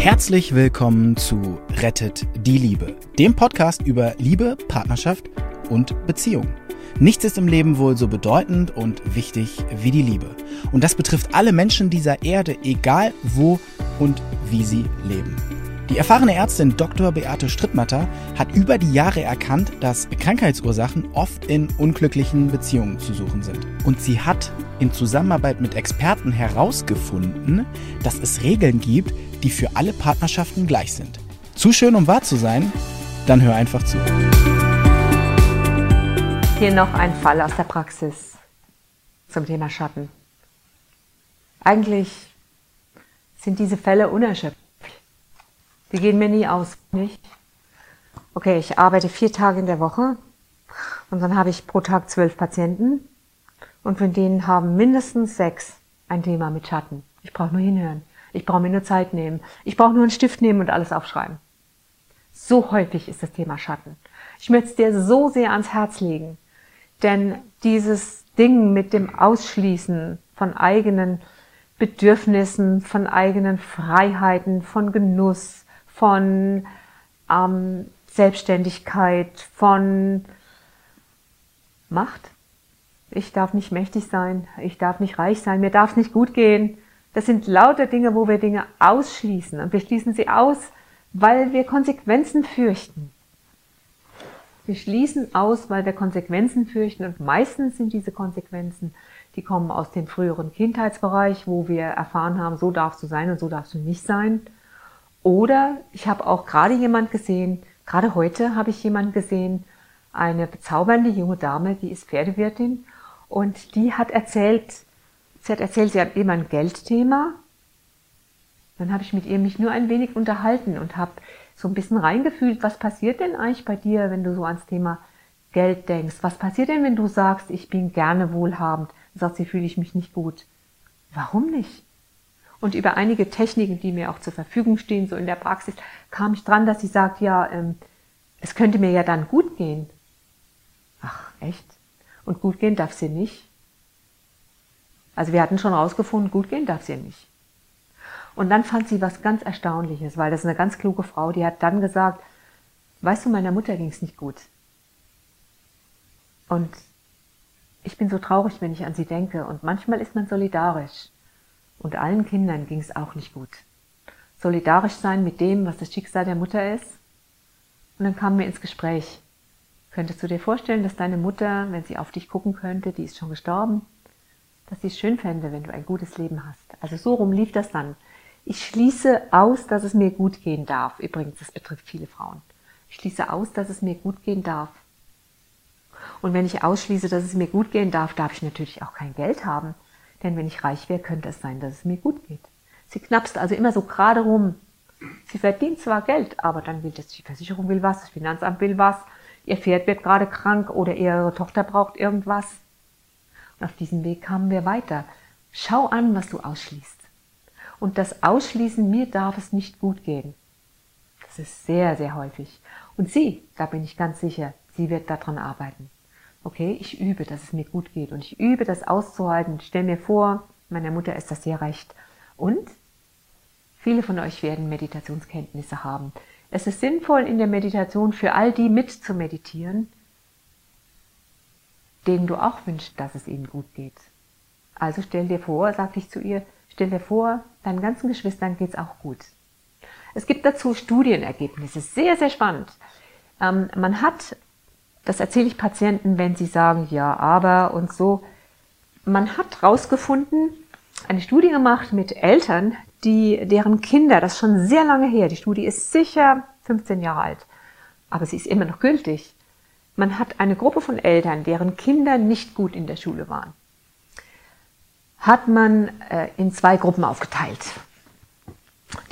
Herzlich willkommen zu Rettet die Liebe, dem Podcast über Liebe, Partnerschaft und Beziehung. Nichts ist im Leben wohl so bedeutend und wichtig wie die Liebe. Und das betrifft alle Menschen dieser Erde, egal wo und wie sie leben. Die erfahrene Ärztin Dr. Beate Strittmatter hat über die Jahre erkannt, dass Krankheitsursachen oft in unglücklichen Beziehungen zu suchen sind. Und sie hat in Zusammenarbeit mit Experten herausgefunden, dass es Regeln gibt, die für alle Partnerschaften gleich sind. Zu schön, um wahr zu sein? Dann hör einfach zu. Hier noch ein Fall aus der Praxis zum Thema Schatten. Eigentlich sind diese Fälle unerschöpflich. Die gehen mir nie aus, nicht? Okay, ich arbeite vier Tage in der Woche und dann habe ich pro Tag zwölf Patienten und von denen haben mindestens sechs ein Thema mit Schatten. Ich brauche nur hinhören. Ich brauche mir nur Zeit nehmen. Ich brauche nur einen Stift nehmen und alles aufschreiben. So häufig ist das Thema Schatten. Ich möchte es dir so sehr ans Herz legen, denn dieses Ding mit dem Ausschließen von eigenen Bedürfnissen, von eigenen Freiheiten, von Genuss, von ähm, Selbstständigkeit, von Macht. Ich darf nicht mächtig sein, ich darf nicht reich sein, mir darf es nicht gut gehen. Das sind lauter Dinge, wo wir Dinge ausschließen. Und wir schließen sie aus, weil wir Konsequenzen fürchten. Wir schließen aus, weil wir Konsequenzen fürchten. Und meistens sind diese Konsequenzen, die kommen aus dem früheren Kindheitsbereich, wo wir erfahren haben, so darfst du sein und so darfst du nicht sein. Oder ich habe auch gerade jemand gesehen, gerade heute habe ich jemand gesehen, eine bezaubernde junge Dame, die ist Pferdewirtin und die hat erzählt, sie hat erzählt, sie hat eben ein Geldthema. Dann habe ich mit ihr mich nur ein wenig unterhalten und habe so ein bisschen reingefühlt, was passiert denn eigentlich bei dir, wenn du so ans Thema Geld denkst? Was passiert denn, wenn du sagst, ich bin gerne wohlhabend? Sagt sie, fühle ich mich nicht gut. Warum nicht? Und über einige Techniken, die mir auch zur Verfügung stehen, so in der Praxis, kam ich dran, dass sie sagt, ja, ähm, es könnte mir ja dann gut gehen. Ach, echt? Und gut gehen darf sie nicht? Also wir hatten schon rausgefunden, gut gehen darf sie nicht. Und dann fand sie was ganz Erstaunliches, weil das ist eine ganz kluge Frau, die hat dann gesagt, weißt du, meiner Mutter ging es nicht gut. Und ich bin so traurig, wenn ich an sie denke. Und manchmal ist man solidarisch. Und allen Kindern ging es auch nicht gut. Solidarisch sein mit dem, was das Schicksal der Mutter ist. Und dann kamen wir ins Gespräch. Könntest du dir vorstellen, dass deine Mutter, wenn sie auf dich gucken könnte, die ist schon gestorben, dass sie es schön fände, wenn du ein gutes Leben hast? Also so rum lief das dann. Ich schließe aus, dass es mir gut gehen darf. Übrigens, das betrifft viele Frauen. Ich schließe aus, dass es mir gut gehen darf. Und wenn ich ausschließe, dass es mir gut gehen darf, darf ich natürlich auch kein Geld haben. Denn wenn ich reich wäre, könnte es sein, dass es mir gut geht. Sie knapst also immer so gerade rum. Sie verdient zwar Geld, aber dann will das, die Versicherung will was, das Finanzamt will was, ihr Pferd wird gerade krank oder ihre Tochter braucht irgendwas. Und auf diesem Weg kamen wir weiter. Schau an, was du ausschließt. Und das Ausschließen, mir darf es nicht gut gehen. Das ist sehr, sehr häufig. Und sie, da bin ich ganz sicher, sie wird daran arbeiten. Okay, ich übe, dass es mir gut geht und ich übe, das auszuhalten. Ich stell mir vor, meiner Mutter ist das sehr recht. Und viele von euch werden Meditationskenntnisse haben. Es ist sinnvoll in der Meditation für all die mit zu meditieren, denen du auch wünschst, dass es ihnen gut geht. Also stell dir vor, sagte ich zu ihr, stell dir vor, deinen ganzen Geschwistern geht's auch gut. Es gibt dazu Studienergebnisse, sehr, sehr spannend. Ähm, man hat das erzähle ich Patienten, wenn sie sagen, ja, aber und so. Man hat herausgefunden, eine Studie gemacht mit Eltern, die, deren Kinder, das ist schon sehr lange her, die Studie ist sicher 15 Jahre alt, aber sie ist immer noch gültig. Man hat eine Gruppe von Eltern, deren Kinder nicht gut in der Schule waren, hat man äh, in zwei Gruppen aufgeteilt.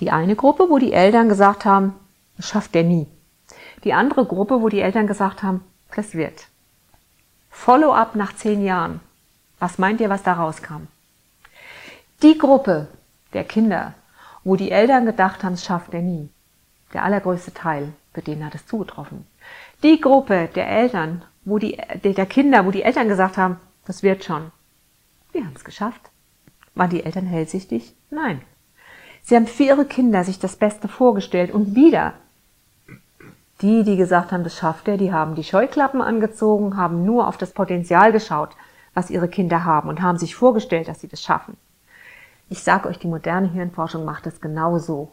Die eine Gruppe, wo die Eltern gesagt haben, das schafft der nie. Die andere Gruppe, wo die Eltern gesagt haben, das wird. Follow-up nach zehn Jahren. Was meint ihr, was da rauskam? Die Gruppe der Kinder, wo die Eltern gedacht haben, es schafft er nie. Der allergrößte Teil, für den hat es zugetroffen. Die Gruppe der Eltern, wo die, der Kinder, wo die Eltern gesagt haben, das wird schon. Wir haben es geschafft. Waren die Eltern hellsichtig? Nein. Sie haben für ihre Kinder sich das Beste vorgestellt und wieder die, die gesagt haben, das schafft er, die haben die Scheuklappen angezogen, haben nur auf das Potenzial geschaut, was ihre Kinder haben und haben sich vorgestellt, dass sie das schaffen. Ich sage euch, die moderne Hirnforschung macht das genauso.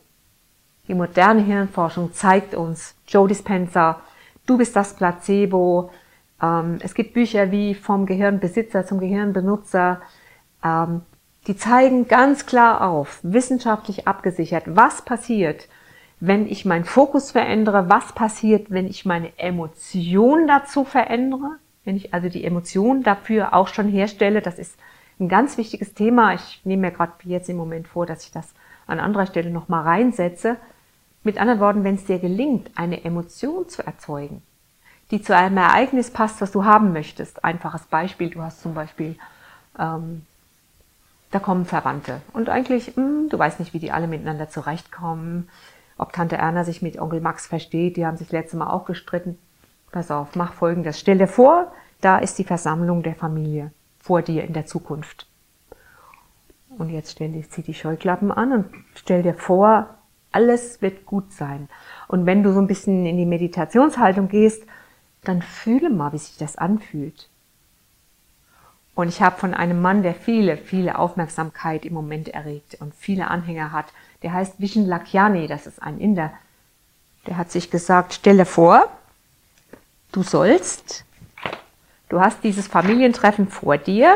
Die moderne Hirnforschung zeigt uns, Joe Dispenza, du bist das Placebo. Ähm, es gibt Bücher wie vom Gehirnbesitzer zum Gehirnbenutzer. Ähm, die zeigen ganz klar auf, wissenschaftlich abgesichert, was passiert, wenn ich meinen Fokus verändere, was passiert, wenn ich meine Emotion dazu verändere, wenn ich also die Emotion dafür auch schon herstelle. Das ist ein ganz wichtiges Thema. Ich nehme mir gerade jetzt im Moment vor, dass ich das an anderer Stelle nochmal reinsetze. Mit anderen Worten, wenn es dir gelingt, eine Emotion zu erzeugen, die zu einem Ereignis passt, was du haben möchtest. Einfaches Beispiel, du hast zum Beispiel, ähm, da kommen Verwandte und eigentlich, mh, hm, du weißt nicht, wie die alle miteinander zurechtkommen ob Tante Erna sich mit Onkel Max versteht. Die haben sich letztes Mal auch gestritten. Pass auf, mach folgendes. Stell dir vor, da ist die Versammlung der Familie vor dir in der Zukunft. Und jetzt stell dir, zieh die Scheuklappen an und stell dir vor, alles wird gut sein. Und wenn du so ein bisschen in die Meditationshaltung gehst, dann fühle mal, wie sich das anfühlt. Und ich habe von einem Mann, der viele, viele Aufmerksamkeit im Moment erregt und viele Anhänger hat, der heißt Vishen Lakyani, das ist ein Inder, der hat sich gesagt, stelle vor, du sollst, du hast dieses Familientreffen vor dir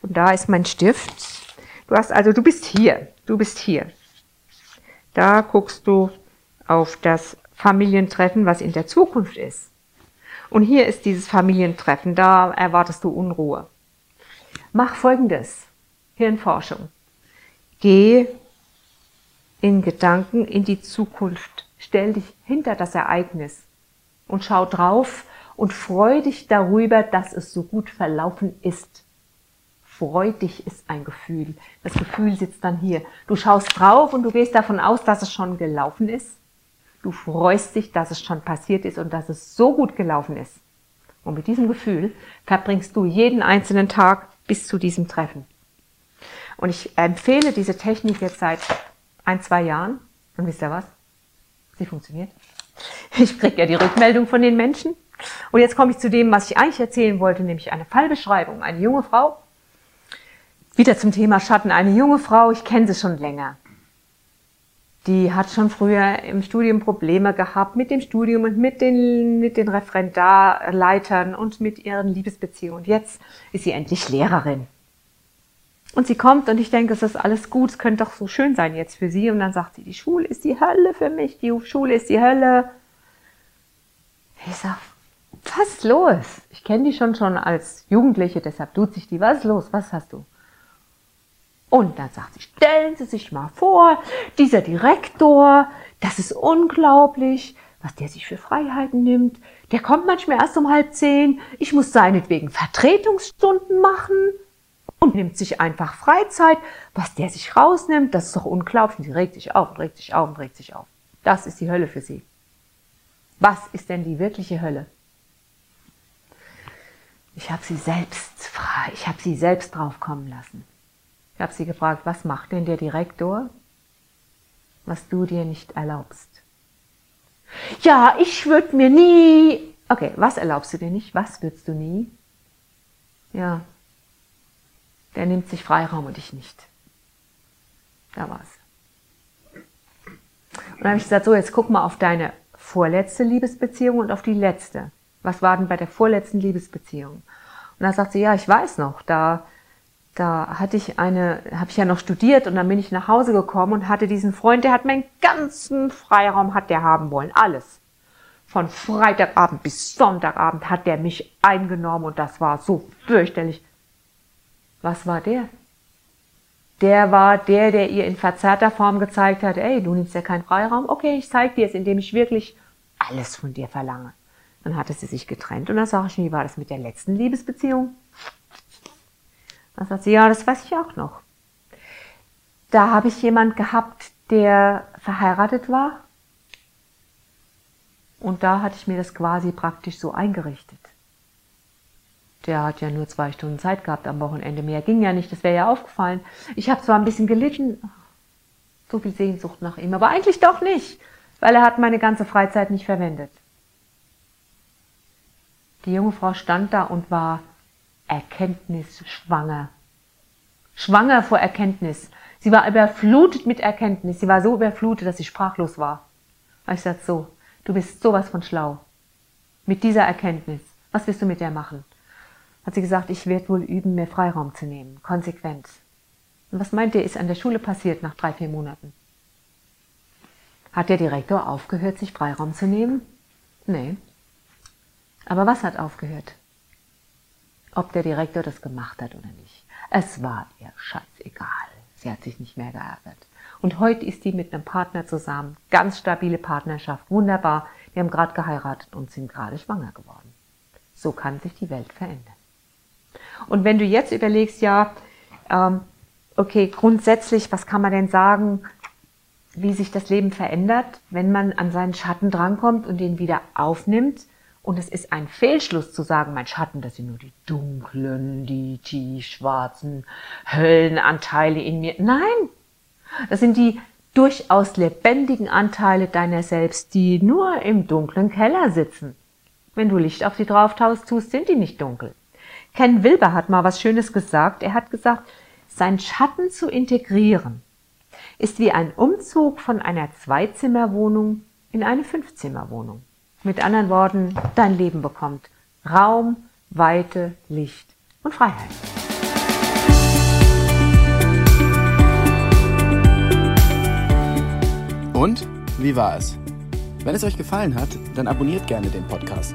und da ist mein Stift. Du hast also, du bist hier, du bist hier. Da guckst du auf das Familientreffen, was in der Zukunft ist. Und hier ist dieses Familientreffen, da erwartest du Unruhe. Mach folgendes. Hirnforschung. Geh in Gedanken in die Zukunft. Stell dich hinter das Ereignis und schau drauf und freu dich darüber, dass es so gut verlaufen ist. Freu dich ist ein Gefühl. Das Gefühl sitzt dann hier. Du schaust drauf und du gehst davon aus, dass es schon gelaufen ist. Du freust dich, dass es schon passiert ist und dass es so gut gelaufen ist. Und mit diesem Gefühl verbringst du jeden einzelnen Tag bis zu diesem Treffen. Und ich empfehle diese Technik jetzt seit ein, zwei Jahren. Und wisst ihr was? Sie funktioniert. Ich kriege ja die Rückmeldung von den Menschen. Und jetzt komme ich zu dem, was ich eigentlich erzählen wollte, nämlich eine Fallbeschreibung. Eine junge Frau. Wieder zum Thema Schatten. Eine junge Frau, ich kenne sie schon länger die hat schon früher im Studium Probleme gehabt mit dem Studium und mit den, mit den Referendarleitern und mit ihren Liebesbeziehungen. Und jetzt ist sie endlich Lehrerin. Und sie kommt und ich denke, es ist alles gut, es könnte doch so schön sein jetzt für sie. Und dann sagt sie, die Schule ist die Hölle für mich, die Schule ist die Hölle. Ich sag, was ist los? Ich kenne die schon schon als Jugendliche, deshalb tut sich die. Was ist los? Was hast du? Und dann sagt sie, stellen Sie sich mal vor, dieser Direktor, das ist unglaublich, was der sich für Freiheiten nimmt. Der kommt manchmal erst um halb zehn. Ich muss seinetwegen Vertretungsstunden machen und nimmt sich einfach Freizeit. Was der sich rausnimmt, das ist doch unglaublich. Und sie regt sich auf und regt sich auf und regt sich auf. Das ist die Hölle für sie. Was ist denn die wirkliche Hölle? Ich habe sie selbst ich habe sie selbst draufkommen lassen. Ich habe sie gefragt, was macht denn der Direktor, was du dir nicht erlaubst? Ja, ich würde mir nie. Okay, was erlaubst du dir nicht? Was würdest du nie? Ja, der nimmt sich Freiraum und ich nicht. Da war's. Und dann habe ich gesagt, so, jetzt guck mal auf deine vorletzte Liebesbeziehung und auf die letzte. Was war denn bei der vorletzten Liebesbeziehung? Und dann sagt sie, ja, ich weiß noch, da da hatte ich eine, habe ich ja noch studiert und dann bin ich nach Hause gekommen und hatte diesen Freund, der hat meinen ganzen Freiraum hat der haben wollen, alles. Von Freitagabend bis Sonntagabend hat der mich eingenommen und das war so fürchterlich. Was war der? Der war der, der ihr in verzerrter Form gezeigt hat, ey, du nimmst ja keinen Freiraum, okay, ich zeig dir es, indem ich wirklich alles von dir verlange. Dann hatte sie sich getrennt und dann sage ich, wie war das mit der letzten Liebesbeziehung? Dann sagt sie, ja, das weiß ich auch noch. Da habe ich jemand gehabt, der verheiratet war. Und da hatte ich mir das quasi praktisch so eingerichtet. Der hat ja nur zwei Stunden Zeit gehabt am Wochenende. Mehr ging ja nicht, das wäre ja aufgefallen. Ich habe zwar ein bisschen gelitten, so viel Sehnsucht nach ihm, aber eigentlich doch nicht, weil er hat meine ganze Freizeit nicht verwendet. Die junge Frau stand da und war erkenntnisschwanger. Schwanger vor Erkenntnis. Sie war überflutet mit Erkenntnis. Sie war so überflutet, dass sie sprachlos war. Ich sagte so, du bist sowas von schlau. Mit dieser Erkenntnis. Was wirst du mit der machen? Hat sie gesagt, ich werde wohl üben, mir Freiraum zu nehmen. Konsequent. Und was meint ihr, ist an der Schule passiert nach drei, vier Monaten? Hat der Direktor aufgehört, sich Freiraum zu nehmen? Nee. Aber was hat aufgehört? Ob der Direktor das gemacht hat oder nicht. Es war ihr scheißegal. Sie hat sich nicht mehr geärgert. Und heute ist sie mit einem Partner zusammen. Ganz stabile Partnerschaft. Wunderbar. Die haben gerade geheiratet und sind gerade schwanger geworden. So kann sich die Welt verändern. Und wenn du jetzt überlegst, ja, ähm, okay, grundsätzlich, was kann man denn sagen, wie sich das Leben verändert, wenn man an seinen Schatten drankommt und den wieder aufnimmt? Und es ist ein Fehlschluss zu sagen, mein Schatten, das sind nur die dunklen, die tiefschwarzen Höllenanteile in mir. Nein, das sind die durchaus lebendigen Anteile deiner selbst, die nur im dunklen Keller sitzen. Wenn du Licht auf sie drauf tust, sind die nicht dunkel. Ken Wilber hat mal was Schönes gesagt. Er hat gesagt, sein Schatten zu integrieren ist wie ein Umzug von einer Zweizimmerwohnung in eine Fünfzimmerwohnung. Mit anderen Worten, dein Leben bekommt Raum, Weite, Licht und Freiheit. Und wie war es? Wenn es euch gefallen hat, dann abonniert gerne den Podcast.